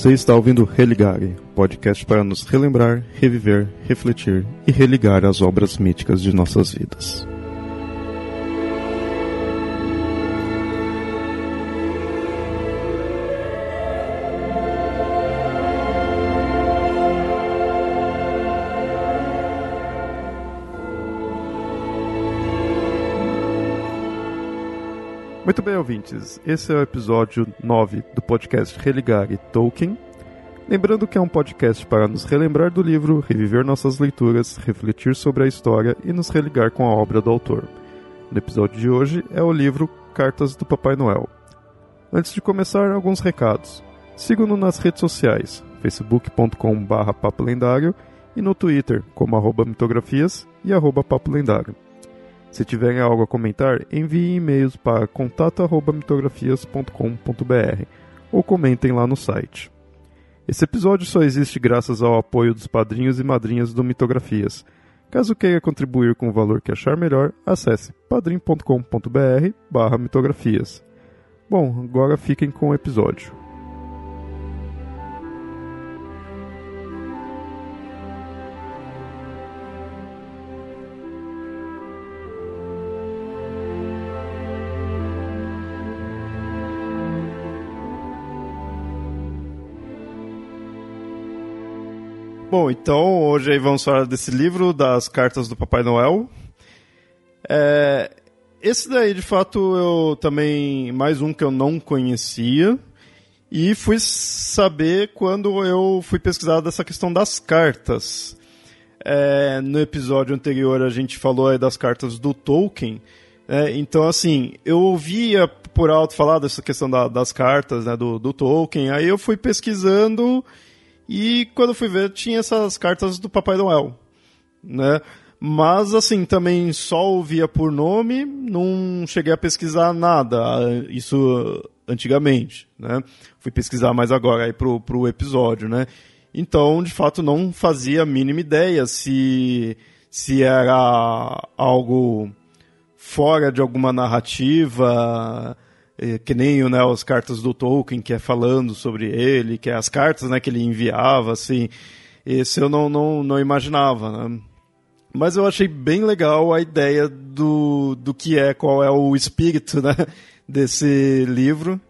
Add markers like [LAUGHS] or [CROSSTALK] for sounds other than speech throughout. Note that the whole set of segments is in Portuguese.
Você está ouvindo Religare, podcast para nos relembrar, reviver, refletir e religar as obras míticas de nossas vidas. Muito bem, ouvintes. Esse é o episódio 9 do podcast Religar e Tolkien. Lembrando que é um podcast para nos relembrar do livro, reviver nossas leituras, refletir sobre a história e nos religar com a obra do autor. No episódio de hoje é o livro Cartas do Papai Noel. Antes de começar, alguns recados. Sigam-nos nas redes sociais, facebook.com.br papolendário e no Twitter, como mitografias e arroba papo lendário. Se tiverem algo a comentar, enviem e-mails para contato@mitografias.com.br ou comentem lá no site. Esse episódio só existe graças ao apoio dos padrinhos e madrinhas do Mitografias. Caso queira contribuir com o valor que achar melhor, acesse padrim.com.br/mitografias. Bom, agora fiquem com o episódio. Bom, então hoje aí vamos falar desse livro das cartas do Papai Noel. É, esse daí, de fato, eu também mais um que eu não conhecia e fui saber quando eu fui pesquisar dessa questão das cartas. É, no episódio anterior a gente falou das cartas do Tolkien. É, então, assim, eu ouvia por alto falar dessa questão da, das cartas né, do, do Tolkien. Aí eu fui pesquisando e quando fui ver, tinha essas cartas do Papai Noel, né? Mas, assim, também só ouvia por nome, não cheguei a pesquisar nada, isso antigamente, né? Fui pesquisar mais agora aí pro, pro episódio, né? Então, de fato, não fazia a mínima ideia se, se era algo fora de alguma narrativa, que nem né, as cartas do Tolkien, que é falando sobre ele, que é as cartas né, que ele enviava, assim, esse eu não, não, não imaginava, né? Mas eu achei bem legal a ideia do, do que é, qual é o espírito né, [LAUGHS] desse livro.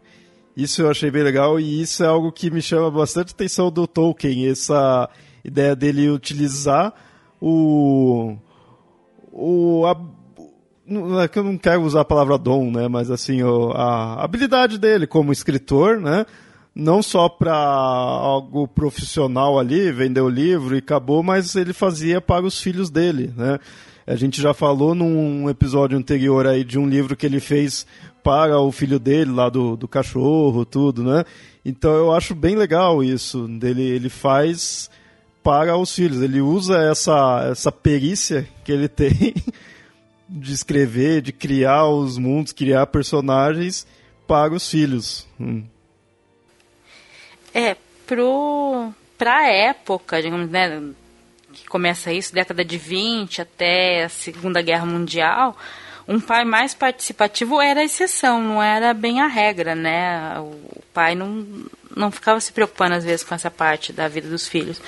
Isso eu achei bem legal e isso é algo que me chama bastante atenção do Tolkien, essa ideia dele utilizar o, o, a, é que eu não quero usar a palavra dom, né? Mas assim, a habilidade dele como escritor, né? Não só para algo profissional ali, vender o livro e acabou, mas ele fazia para os filhos dele, né? A gente já falou num episódio anterior aí de um livro que ele fez para o filho dele, lá do, do cachorro, tudo, né? Então eu acho bem legal isso, dele, ele faz para os filhos, ele usa essa, essa perícia que ele [LAUGHS] tem de escrever, de criar os mundos, criar personagens para os filhos. Hum. É, pro pra época, digamos, né, que começa isso, década de 20 até a Segunda Guerra Mundial, um pai mais participativo era a exceção, não era bem a regra, né? O pai não, não ficava se preocupando às vezes com essa parte da vida dos filhos.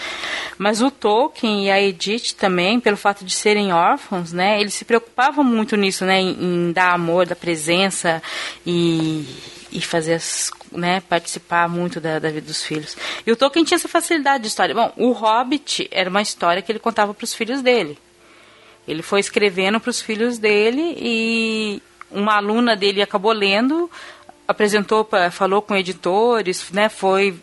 Mas o Tolkien e a Edith também, pelo fato de serem órfãos, né, eles se preocupavam muito nisso, né, em, em dar amor, da presença e, e fazer as, né, participar muito da, da, vida dos filhos. E o Tolkien tinha essa facilidade de história. Bom, o Hobbit era uma história que ele contava para os filhos dele. Ele foi escrevendo para os filhos dele e uma aluna dele acabou lendo apresentou, falou com editores, né, foi,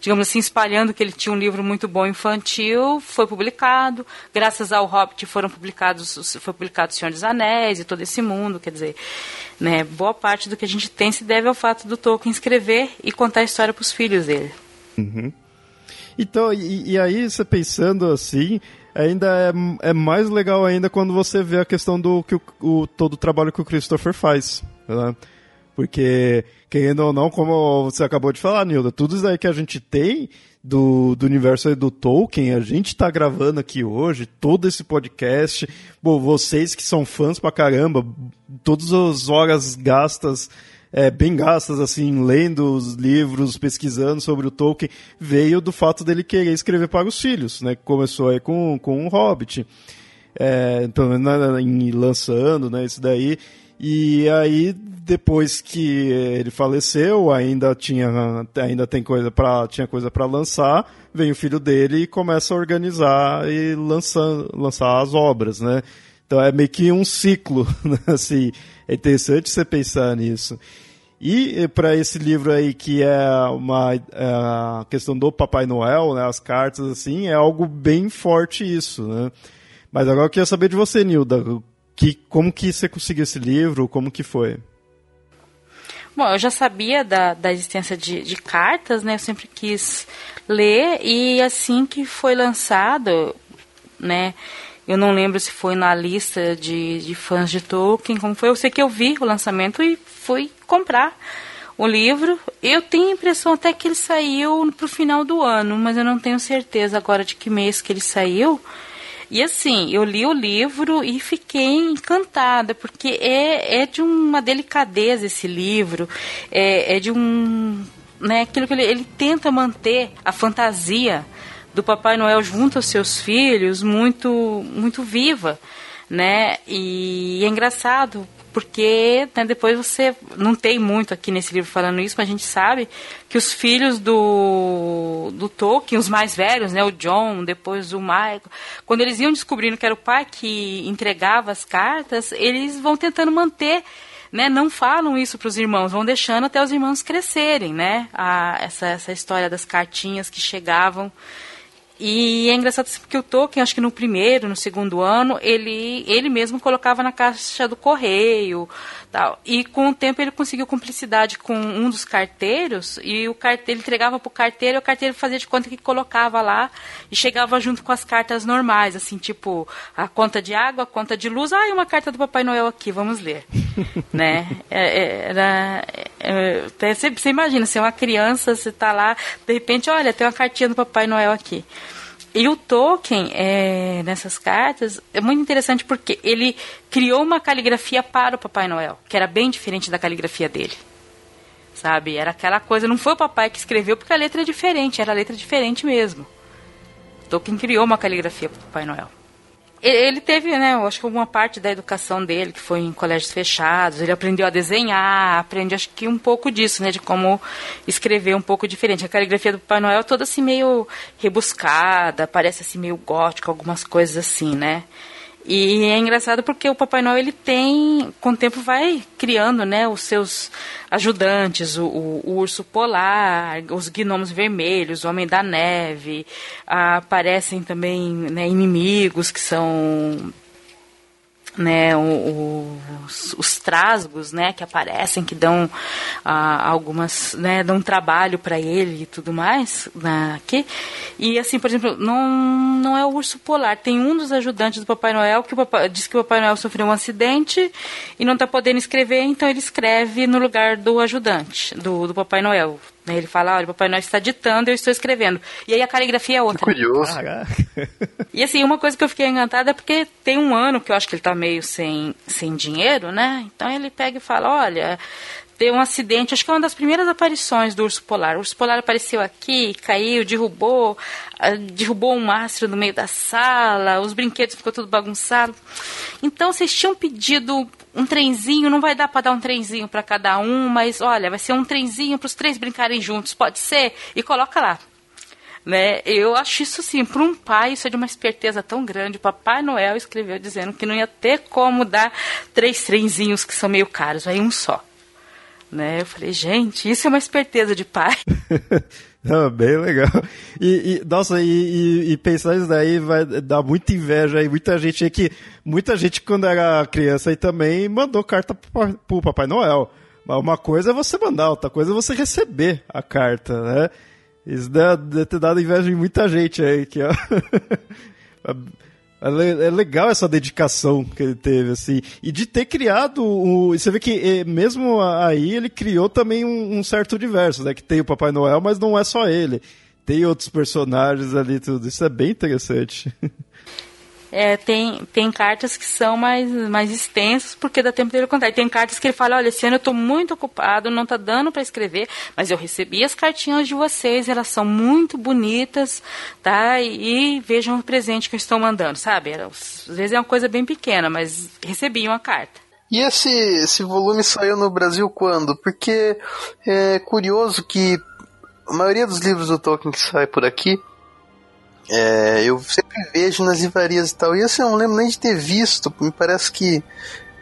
digamos assim, espalhando que ele tinha um livro muito bom infantil, foi publicado, graças ao Hobbit foram publicados, foi publicado O Senhor dos Anéis e todo esse mundo, quer dizer, né, boa parte do que a gente tem se deve ao fato do Tolkien escrever e contar a história para os filhos dele. Uhum. Então, e, e, aí você pensando assim, ainda é, é mais legal ainda quando você vê a questão do que o, o todo o trabalho que o Christopher faz. Né? Porque, querendo ou não, como você acabou de falar, Nilda, tudo isso aí que a gente tem do, do universo do Tolkien, a gente está gravando aqui hoje, todo esse podcast. Bom, vocês que são fãs pra caramba, todas as horas gastas é, bem gastas, assim, lendo os livros, pesquisando sobre o Tolkien, veio do fato dele querer escrever para os filhos, né? Começou aí com, com o Hobbit, é, em, lançando, né, isso daí. E aí, depois que ele faleceu, ainda tinha, ainda tem coisa para tinha coisa para lançar, vem o filho dele e começa a organizar e lançar, lançar as obras, né? Então é meio que um ciclo, [LAUGHS] né? assim, é interessante você pensar nisso. E para esse livro aí que é uma é questão do Papai Noel, né, as cartas assim, é algo bem forte isso, né? Mas agora eu queria saber de você, Nilda, que, como que você conseguiu esse livro, como que foi? Bom, eu já sabia da, da existência de, de cartas, né? Eu sempre quis ler e assim que foi lançado, né? Eu não lembro se foi na lista de, de fãs de Tolkien, como foi. Eu sei que eu vi o lançamento e fui comprar o livro. Eu tenho a impressão até que ele saiu pro final do ano, mas eu não tenho certeza agora de que mês que ele saiu. E assim, eu li o livro e fiquei encantada, porque é, é de uma delicadeza esse livro, é, é de um. Né, aquilo que ele, ele tenta manter a fantasia do Papai Noel junto aos seus filhos muito muito viva, né? E é engraçado porque né, depois você não tem muito aqui nesse livro falando isso, mas a gente sabe que os filhos do, do Tolkien, os mais velhos, né, o John, depois o Michael, quando eles iam descobrindo que era o pai que entregava as cartas, eles vão tentando manter né, não falam isso para os irmãos, vão deixando até os irmãos crescerem, né? A, essa, essa história das cartinhas que chegavam e é engraçado porque o Tolkien, acho que no primeiro, no segundo ano, ele, ele mesmo colocava na caixa do correio. Tal. E com o tempo ele conseguiu cumplicidade com um dos carteiros, e o carteiro ele entregava para o carteiro, e o carteiro fazia de conta que colocava lá e chegava junto com as cartas normais, assim, tipo a conta de água, a conta de luz, ah, e uma carta do Papai Noel aqui, vamos ler. [LAUGHS] né? É, é, era, é, você, você imagina, você é uma criança, você está lá, de repente, olha, tem uma cartinha do Papai Noel aqui. E o Tolkien, é, nessas cartas, é muito interessante porque ele criou uma caligrafia para o Papai Noel, que era bem diferente da caligrafia dele. Sabe? Era aquela coisa, não foi o papai que escreveu porque a letra é diferente, era a letra diferente mesmo. Tolkien criou uma caligrafia para o Papai Noel ele teve, né, eu acho que alguma parte da educação dele que foi em colégios fechados, ele aprendeu a desenhar, aprende acho que um pouco disso, né, de como escrever um pouco diferente. A caligrafia do Papai Noel é toda assim meio rebuscada, parece assim meio gótica, algumas coisas assim, né? E é engraçado porque o Papai Noel ele tem, com o tempo vai criando, né, os seus ajudantes, o, o, o urso polar, os gnomos vermelhos, o homem da neve, aparecem também né, inimigos que são né, os, os trasgos, né, que aparecem, que dão ah, algumas, né, dão trabalho para ele e tudo mais, né, aqui. E assim, por exemplo, não, não é o urso polar. Tem um dos ajudantes do Papai Noel que papai, diz que o Papai Noel sofreu um acidente e não está podendo escrever, então ele escreve no lugar do ajudante, do, do Papai Noel. Né, ele fala, olha, o Papai Noel está ditando, eu estou escrevendo. E aí a caligrafia é outra. Que curioso. E assim, uma coisa que eu fiquei encantada é porque tem um ano que eu acho que ele está meio sem, sem dinheiro, né? Então ele pega e fala, olha, deu um acidente, acho que é uma das primeiras aparições do urso polar. O urso polar apareceu aqui, caiu, derrubou, ah, derrubou um mastro no meio da sala, os brinquedos ficou tudo bagunçado. Então vocês tinham pedido um trenzinho, não vai dar para dar um trenzinho para cada um, mas olha, vai ser um trenzinho para os três brincarem juntos, pode ser? E coloca lá. Né? Eu acho isso assim, para um pai, isso é de uma esperteza tão grande. O Papai Noel escreveu dizendo que não ia ter como dar três trenzinhos que são meio caros, aí um só. Né? Eu falei, gente, isso é uma esperteza de pai. [LAUGHS] Não, bem legal. E, e nossa, e, e, e, pensar isso daí vai dar muita inveja aí. Muita gente que. Muita gente, quando era criança, aí também mandou carta pro, pro Papai Noel. Mas uma coisa é você mandar, outra coisa é você receber a carta, né? Isso deve ter dado inveja em muita gente aí. Que, ó. [LAUGHS] É, é legal essa dedicação que ele teve, assim. E de ter criado o. Você vê que mesmo aí ele criou também um, um certo universo, né? Que tem o Papai Noel, mas não é só ele. Tem outros personagens ali tudo. Isso é bem interessante. [LAUGHS] é, tem, tem cartas que são mais, mais extensas, porque dá tempo dele contar. E tem cartas que ele fala, olha, esse ano eu estou muito ocupado, não está dando para escrever, mas eu recebi as cartinhas de vocês, elas são muito bonitas, tá? E, e vejam o presente que eu estou mandando, sabe? Às vezes é uma coisa bem pequena, mas recebi uma carta. E esse, esse volume saiu no Brasil quando? Porque é curioso que a maioria dos livros do Tolkien que sai por aqui é, eu vejo nas livrarias e tal. E assim, eu não lembro nem de ter visto. Me parece que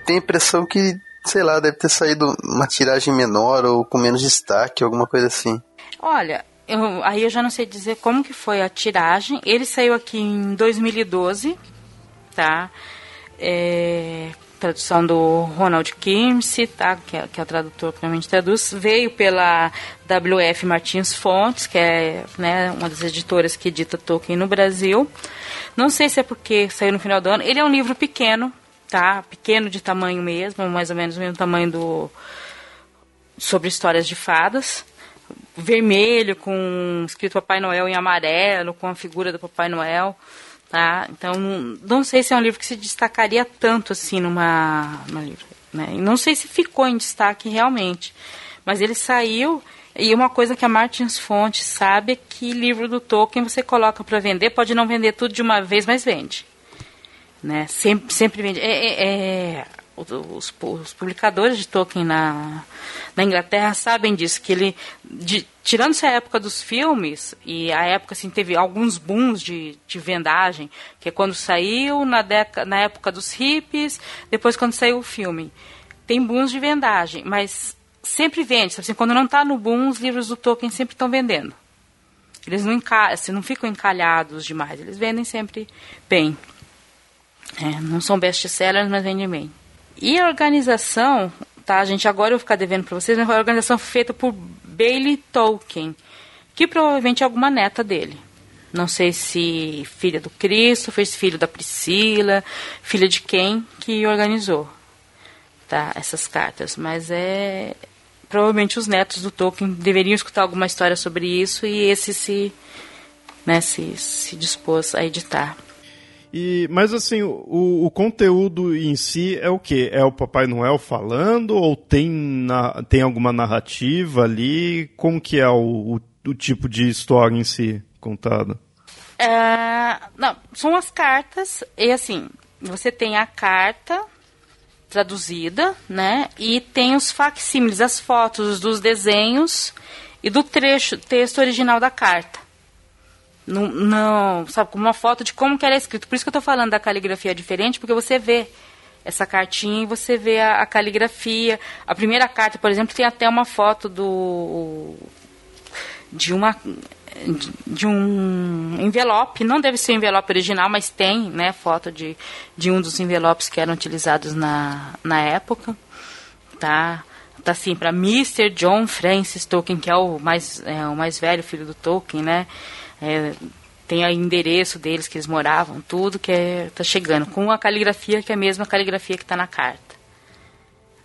tem a impressão que, sei lá, deve ter saído uma tiragem menor ou com menos destaque, alguma coisa assim. Olha, eu, aí eu já não sei dizer como que foi a tiragem. Ele saiu aqui em 2012, tá? É, tradução do Ronald Kimsey, tá? que, é, que é o tradutor que realmente traduz, veio pela WF Martins Fontes, que é né, uma das editoras que edita Tolkien no Brasil. Não sei se é porque saiu no final do ano. Ele é um livro pequeno, tá? Pequeno de tamanho mesmo, mais ou menos o mesmo tamanho do sobre histórias de fadas. Vermelho, com escrito Papai Noel em amarelo, com a figura do Papai Noel. Tá? Então, não sei se é um livro que se destacaria tanto assim numa, numa livro, né? Não sei se ficou em destaque realmente, mas ele saiu e uma coisa que a Martins Fontes sabe é que livro do Tolkien você coloca para vender, pode não vender tudo de uma vez, mas vende, né? Sempre, sempre vende. É, é, é os, os, publicadores de Tolkien na, na Inglaterra sabem disso, que ele, de, tirando-se a época dos filmes, e a época assim, teve alguns booms de, de vendagem, que é quando saiu, na, década, na época dos hippies, depois quando saiu o filme. Tem booms de vendagem, mas sempre vende. Assim, quando não está no boom, os livros do Tolkien sempre estão vendendo. Eles não, assim, não ficam encalhados demais, eles vendem sempre bem. É, não são best-sellers, mas vendem bem. E a organização, tá, gente, agora eu vou ficar devendo para vocês, mas foi a organização feita por Bailey Tolkien, que provavelmente é alguma neta dele. Não sei se filha do Cristo, foi filho da Priscila, filha de quem que organizou tá, essas cartas. Mas é. Provavelmente os netos do Tolkien deveriam escutar alguma história sobre isso e esse se, né, se, se dispôs a editar. E, mas assim, o, o conteúdo em si é o que? É o Papai Noel falando ou tem, na, tem alguma narrativa ali? Como que é o, o, o tipo de história em si contada? É, não, são as cartas e assim, você tem a carta traduzida, né? E tem os facsímiles, as fotos dos desenhos e do trecho, texto original da carta. Não, não, sabe, como uma foto de como que era escrito. Por isso que eu estou falando da caligrafia diferente, porque você vê essa cartinha e você vê a, a, caligrafia. A primeira carta, por exemplo, tem até uma foto do de uma de um envelope, não deve ser o envelope original, mas tem, né, foto de, de um dos envelopes que eram utilizados na, na época, tá? Tá assim para Mr. John Francis Tolkien, que é o mais é, o mais velho filho do Tolkien, né? É, tem o endereço deles que eles moravam, tudo que é, tá chegando, com a caligrafia que é a mesma caligrafia que está na carta.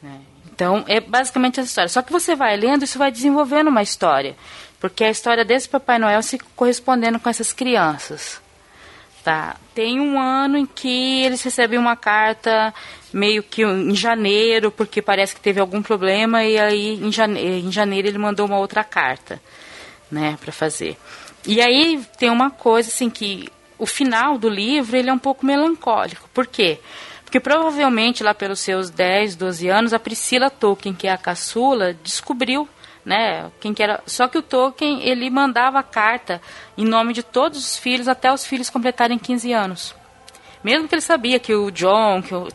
Né? Então, é basicamente essa história. Só que você vai lendo, isso vai desenvolvendo uma história. Porque a história desse Papai Noel se correspondendo com essas crianças. Tá? Tem um ano em que eles recebem uma carta meio que em janeiro, porque parece que teve algum problema, e aí em janeiro, em janeiro ele mandou uma outra carta né, para fazer. E aí tem uma coisa assim que o final do livro ele é um pouco melancólico. Por quê? Porque provavelmente lá pelos seus 10, 12 anos, a Priscila Tolkien, que é a caçula, descobriu, né, quem que era. Só que o Tolkien, ele mandava a carta em nome de todos os filhos até os filhos completarem 15 anos. Mesmo que ele sabia que o John que o,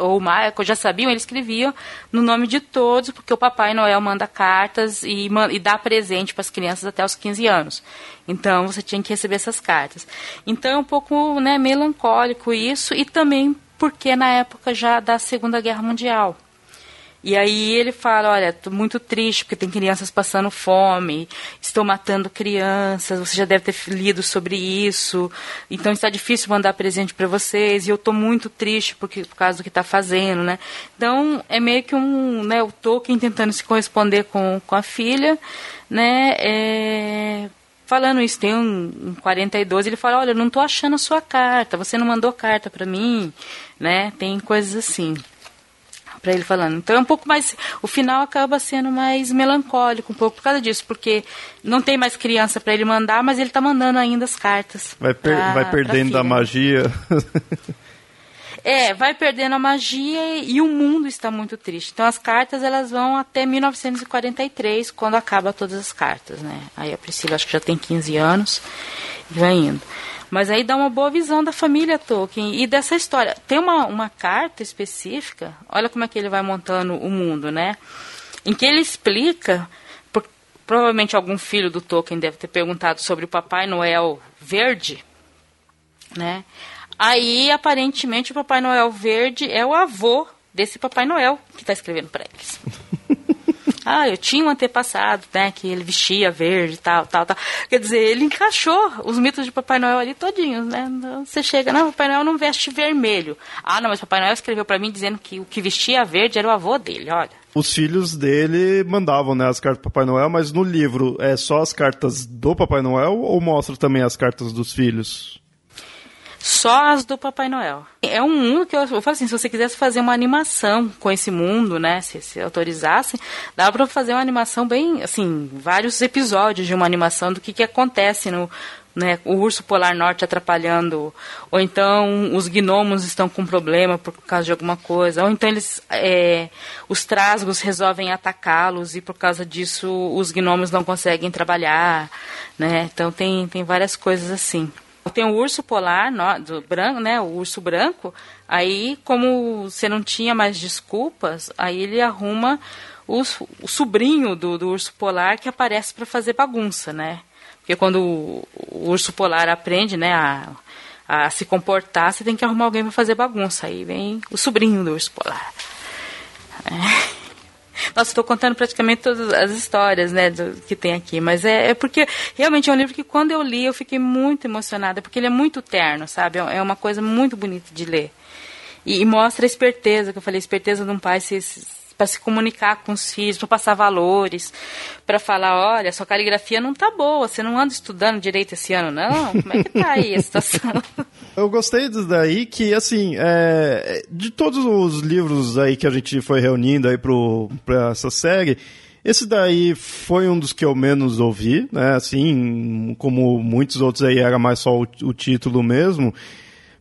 ou o Michael já sabiam, ele escrevia no nome de todos, porque o Papai Noel manda cartas e, e dá presente para as crianças até os 15 anos. Então você tinha que receber essas cartas. Então é um pouco né, melancólico isso, e também porque na época já da Segunda Guerra Mundial. E aí ele fala, olha, tô muito triste porque tem crianças passando fome, estou matando crianças, você já deve ter lido sobre isso, então está difícil mandar presente para vocês e eu estou muito triste porque, por causa do que está fazendo, né? Então é meio que um, né, o Tolkien tentando se corresponder com, com a filha, né? É, falando isso. Tem um, um 42, ele fala, olha, eu não tô achando a sua carta, você não mandou carta para mim, né? Tem coisas assim para ele falando. Então é um pouco mais. O final acaba sendo mais melancólico, um pouco por causa disso, porque não tem mais criança para ele mandar, mas ele tá mandando ainda as cartas. Vai, per pra, vai perdendo a magia. É, vai perdendo a magia e o mundo está muito triste. Então as cartas elas vão até 1943, quando acaba todas as cartas, né? Aí a Priscila acho que já tem 15 anos e vai indo. Mas aí dá uma boa visão da família Tolkien e dessa história. Tem uma, uma carta específica, olha como é que ele vai montando o mundo, né? Em que ele explica, por, provavelmente algum filho do Tolkien deve ter perguntado sobre o Papai Noel verde, né? Aí, aparentemente, o Papai Noel verde é o avô desse Papai Noel que está escrevendo para eles. [LAUGHS] Ah, eu tinha um antepassado, né, que ele vestia verde, tal, tal, tal. Quer dizer, ele encaixou os mitos de Papai Noel ali todinhos, né? Então, você chega, não, Papai Noel não veste vermelho. Ah, não, mas Papai Noel escreveu para mim dizendo que o que vestia verde era o avô dele, olha. Os filhos dele mandavam, né, as cartas do Papai Noel, mas no livro é só as cartas do Papai Noel ou mostra também as cartas dos filhos? Só as do Papai Noel. É um mundo que eu, eu falo assim, se você quisesse fazer uma animação com esse mundo, né, se, se autorizassem, dá para fazer uma animação bem, assim, vários episódios de uma animação do que, que acontece no, né, o urso polar norte atrapalhando, ou então os gnomos estão com problema por causa de alguma coisa, ou então eles, é, os trasgos resolvem atacá-los e por causa disso os gnomos não conseguem trabalhar, né? Então tem, tem várias coisas assim. Tem o urso polar, no, do branco, né? O urso branco. Aí, como você não tinha mais desculpas, aí ele arruma o, o sobrinho do, do, urso polar que aparece para fazer bagunça, né? Porque quando o, o urso polar aprende, né, a, a, se comportar, você tem que arrumar alguém para fazer bagunça. Aí vem o sobrinho do urso polar. É. Nossa, estou contando praticamente todas as histórias, né, do, que tem aqui, mas é, é, porque realmente é um livro que quando eu li eu fiquei muito emocionada, porque ele é muito terno, sabe? É, é uma coisa muito bonita de ler. E, e mostra a esperteza, que eu falei, a esperteza de um pai se, para se comunicar com os filhos, para passar valores, para falar, olha, sua caligrafia não tá boa, você não anda estudando direito esse ano, não? Como é que tá aí a situação? [LAUGHS] Eu gostei disso daí que, assim, é, de todos os livros aí que a gente foi reunindo aí pro, pra essa série, esse daí foi um dos que eu menos ouvi, né? Assim, como muitos outros aí era mais só o, o título mesmo.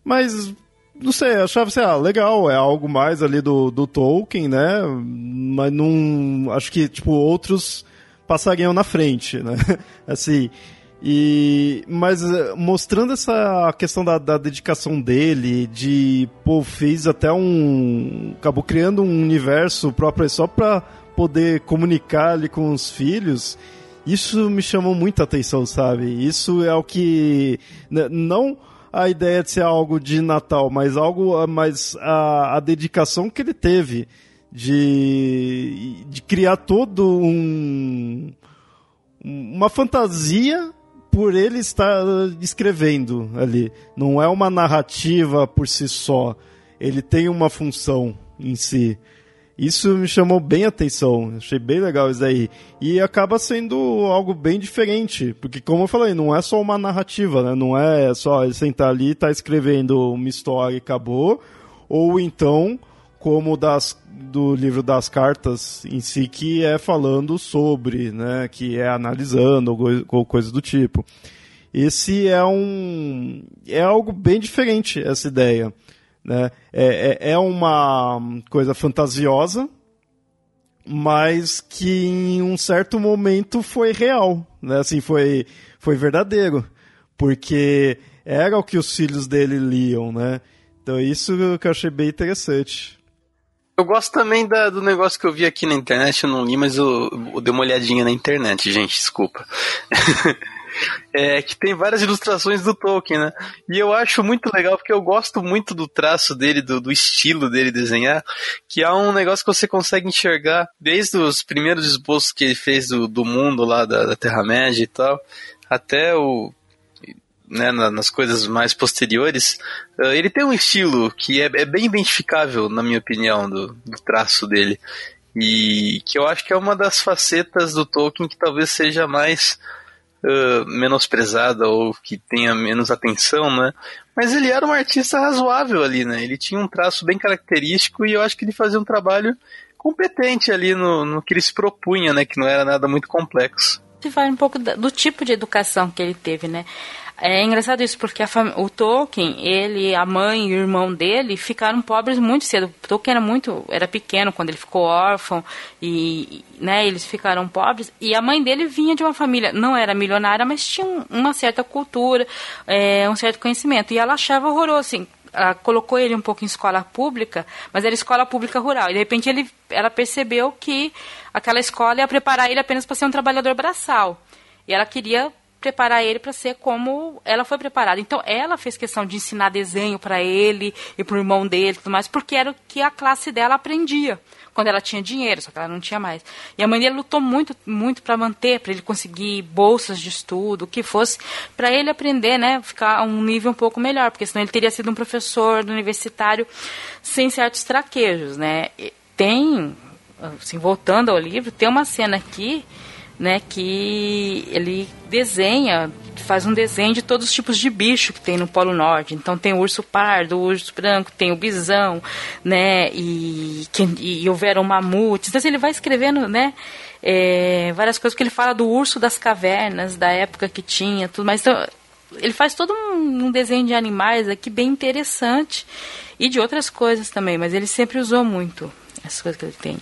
Mas não sei, achava assim, ah, legal, é algo mais ali do, do Tolkien, né? Mas não. Acho que, tipo, outros passariam na frente, né? [LAUGHS] assim. E, mas eh, mostrando essa questão da, da, dedicação dele, de, pô, fez até um. acabou criando um universo próprio só pra poder comunicar ali com os filhos. Isso me chamou muita atenção, sabe? Isso é o que. Não a ideia de ser algo de Natal, mas algo mais a, a dedicação que ele teve de, de criar todo um uma fantasia por ele estar escrevendo ali. Não é uma narrativa por si só. Ele tem uma função em si. Isso me chamou bem a atenção, achei bem legal isso aí. E acaba sendo algo bem diferente, porque como eu falei, não é só uma narrativa, né? Não é só ele sentar ali e tá escrevendo uma história e acabou, ou então, como das, do livro das cartas em si, que é falando sobre, né? Que é analisando, ou coisa do tipo. Esse é um... é algo bem diferente, essa ideia. Né? É, é, é uma coisa fantasiosa, mas que em um certo momento foi real, né? Assim, foi, foi verdadeiro, porque era o que os filhos dele liam, né? Então isso que eu achei bem interessante. Eu gosto também da, do negócio que eu vi aqui na internet, eu não li, mas eu, eu dei uma olhadinha na internet, gente, desculpa. [LAUGHS] é, que tem várias ilustrações do Tolkien, né? E eu acho muito legal porque eu gosto muito do traço dele, do, do estilo dele desenhar, que é um negócio que você consegue enxergar desde os primeiros esboços que ele fez do, do mundo lá da, da Terra-média e tal, até o né, nas coisas mais posteriores, uh, ele tem um estilo que é, é, bem identificável, na minha opinião, do, do, traço dele. E que eu acho que é uma das facetas do Tolkien que talvez seja mais uh, menosprezada ou que tenha menos atenção, né? Mas ele era um artista razoável ali, né? Ele tinha um traço bem característico e eu acho que ele fazia um trabalho competente ali no, no que ele se propunha, né? Que não era nada muito complexo. Vai um pouco do tipo de educação que ele teve, né? É engraçado isso, porque o Tolkien, ele, a mãe e o irmão dele ficaram pobres muito cedo. O Tolkien era muito, era pequeno quando ele ficou órfão e, né, eles ficaram pobres. E a mãe dele vinha de uma família, não era milionária, mas tinha uma certa cultura, é, um certo conhecimento. E ela achava horroroso, assim, ela colocou ele um pouco em escola pública, mas era escola pública rural. E de repente ele, ela percebeu que aquela escola ia preparar ele apenas para ser um trabalhador braçal. E ela queria preparar ele para ser como ela foi preparada. Então ela fez questão de ensinar desenho para ele e para o irmão dele e tudo mais, porque era o que a classe dela aprendia quando ela tinha dinheiro, só que ela não tinha mais. E a mãe dele lutou muito, muito para manter, para ele conseguir bolsas de estudo, o que fosse, para ele aprender, né, ficar a um nível um pouco melhor, porque senão ele teria sido um professor universitário sem certos traquejos, né? Tem, assim, voltando ao livro, tem uma cena aqui né, que ele desenha, faz um desenho de todos os tipos de bicho que tem no Polo Norte. Então tem o urso pardo, o urso branco, tem o bisão, né, e, e, houveram mamutes. Então assim, ele vai escrevendo, né, é, várias coisas, porque ele fala do urso das cavernas, da época que tinha, tudo mais. Então, ele faz todo um, um desenho de animais aqui bem interessante e de outras coisas também, mas ele sempre usou muito essas coisas que ele tem.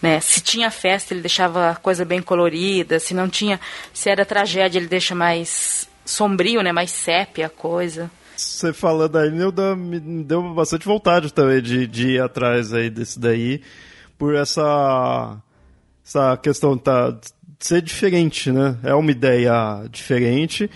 Né? Se tinha festa, ele deixava a coisa bem colorida, se não tinha, se era tragédia, ele deixa mais sombrio, né? mais sépia a coisa. Você falando aí, me deu bastante vontade também de, de ir atrás aí desse daí, por essa, essa questão tá, de ser diferente, né? É uma ideia diferente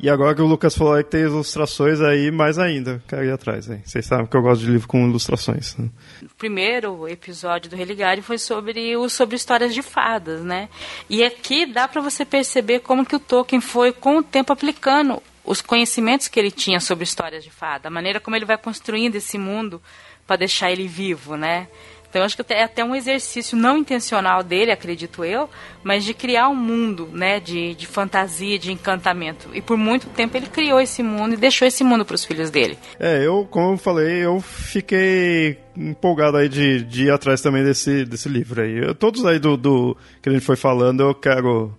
e agora que o Lucas falou que tem ilustrações aí, mais ainda, quero ir atrás. Hein? Vocês sabem que eu gosto de livro com ilustrações. Né? O primeiro episódio do Religare foi sobre o sobre histórias de fadas, né? E aqui dá para você perceber como que o Tolkien foi com o tempo aplicando os conhecimentos que ele tinha sobre histórias de fada, a maneira como ele vai construindo esse mundo para deixar ele vivo, né? Então, eu acho que é até um exercício não intencional dele, acredito eu, mas de criar um mundo, né, de, de fantasia, de encantamento. E por muito tempo ele criou esse mundo e deixou esse mundo para os filhos dele. É, eu, como eu falei, eu fiquei empolgado aí de, de ir atrás também desse, desse livro aí. Eu, todos aí do, do que a gente foi falando, eu quero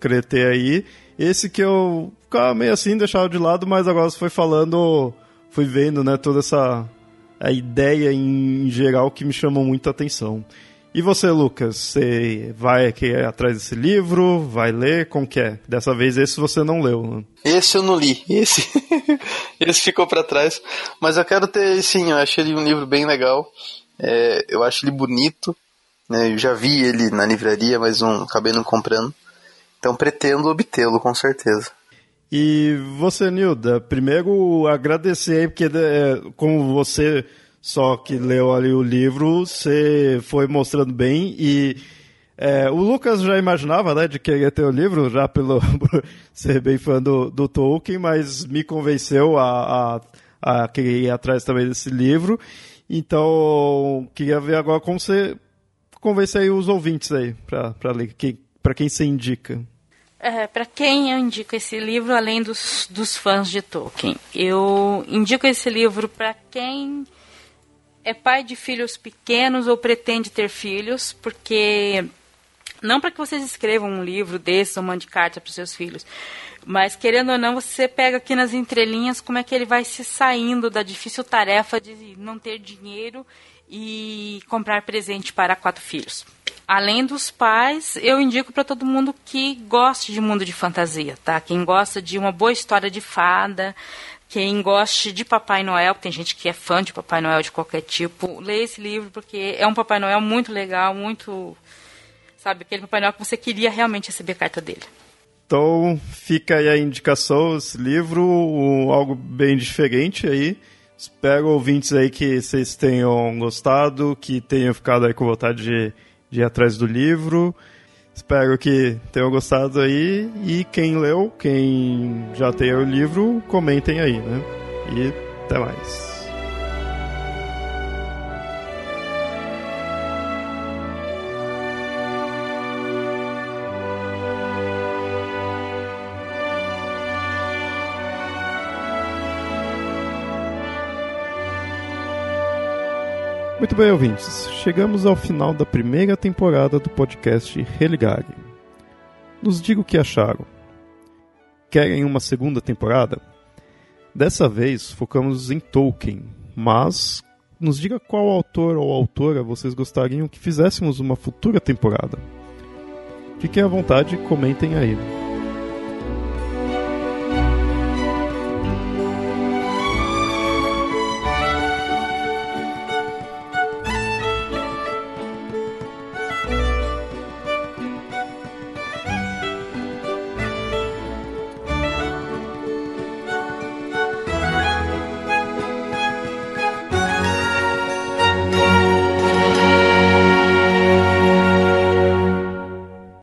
querer ter aí. Esse que eu ficava meio assim, deixava de lado, mas agora você foi falando, fui vendo, né, toda essa a ideia em geral que me chamou muito atenção. E você, Lucas, você vai aqui atrás desse livro, vai ler, como que é? Dessa vez esse você não leu, né? Esse eu não li, esse, [LAUGHS] esse ficou para trás, mas eu quero ter, sim, eu acho ele um livro bem legal, é, eu acho ele bonito, né, eu já vi ele na livraria, mas não acabei não comprando, então pretendo obtê-lo com certeza. E você, Nilda, primeiro agradecer porque é, como você só que leu ali o livro, você foi mostrando bem e é, o Lucas já imaginava, né, de querer ter o livro, já pelo [LAUGHS] ser bem fã do, do Tolkien, mas me convenceu a, a, a querer ir atrás também desse livro. Então, queria ver agora como você convence aí os ouvintes aí para para quem você indica. É, para quem eu indico esse livro, além dos, dos fãs de Tolkien? Eu indico esse livro para quem é pai de filhos pequenos ou pretende ter filhos, porque não para que vocês escrevam um livro desse ou mande carta para os seus filhos, mas querendo ou não, você pega aqui nas entrelinhas como é que ele vai se saindo da difícil tarefa de não ter dinheiro e comprar presente para quatro filhos além dos pais, eu indico para todo mundo que goste de mundo de fantasia, tá? Quem gosta de uma boa história de fada, quem goste de Papai Noel, tem gente que é fã de Papai Noel de qualquer tipo, leia esse livro porque é um Papai Noel muito legal, muito sabe, aquele Papai Noel que você queria realmente receber a carta dele. Então, fica aí a indicação, esse livro, um, algo bem diferente aí. Espero ouvintes aí que vocês tenham gostado, que tenham ficado aí com vontade de de ir atrás do livro. Espero que tenham gostado aí. E quem leu, quem já tem o livro, comentem aí, né? E até mais. Muito bem, ouvintes. Chegamos ao final da primeira temporada do podcast Religare. Nos diga o que acharam. Querem uma segunda temporada? Dessa vez focamos em Tolkien, mas nos diga qual autor ou autora vocês gostariam que fizéssemos uma futura temporada. Fiquem à vontade e comentem aí.